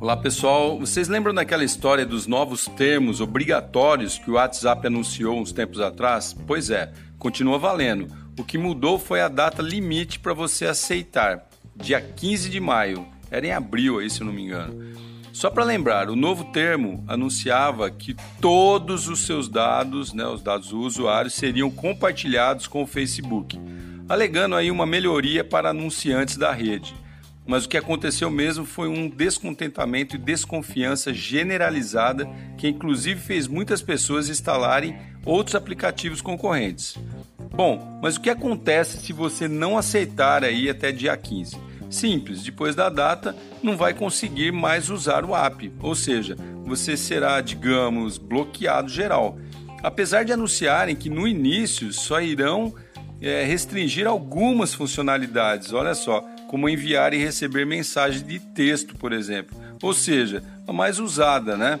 Olá pessoal, vocês lembram daquela história dos novos termos obrigatórios que o WhatsApp anunciou uns tempos atrás? Pois é, continua valendo. O que mudou foi a data limite para você aceitar, dia 15 de maio. Era em abril aí, se eu não me engano. Só para lembrar, o novo termo anunciava que todos os seus dados, né, os dados do usuário, seriam compartilhados com o Facebook, alegando aí uma melhoria para anunciantes da rede mas o que aconteceu mesmo foi um descontentamento e desconfiança generalizada que inclusive fez muitas pessoas instalarem outros aplicativos concorrentes. Bom, mas o que acontece se você não aceitar aí até dia 15? Simples, depois da data não vai conseguir mais usar o app, ou seja, você será, digamos, bloqueado geral. Apesar de anunciarem que no início só irão é, restringir algumas funcionalidades, olha só, como enviar e receber mensagem de texto, por exemplo. Ou seja, a mais usada, né?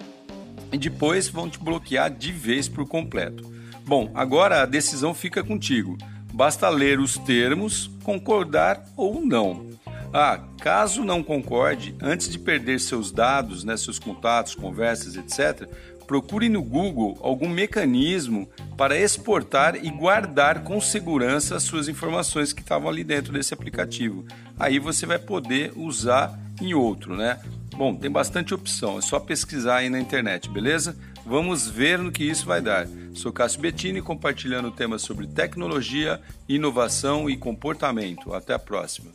E depois vão te bloquear de vez por completo. Bom, agora a decisão fica contigo. Basta ler os termos, concordar ou não. Ah, caso não concorde, antes de perder seus dados, né, seus contatos, conversas, etc., procure no Google algum mecanismo para exportar e guardar com segurança as suas informações que estavam ali dentro desse aplicativo. Aí você vai poder usar em outro, né? Bom, tem bastante opção, é só pesquisar aí na internet, beleza? Vamos ver no que isso vai dar. Sou Cássio Bettini compartilhando temas sobre tecnologia, inovação e comportamento. Até a próxima.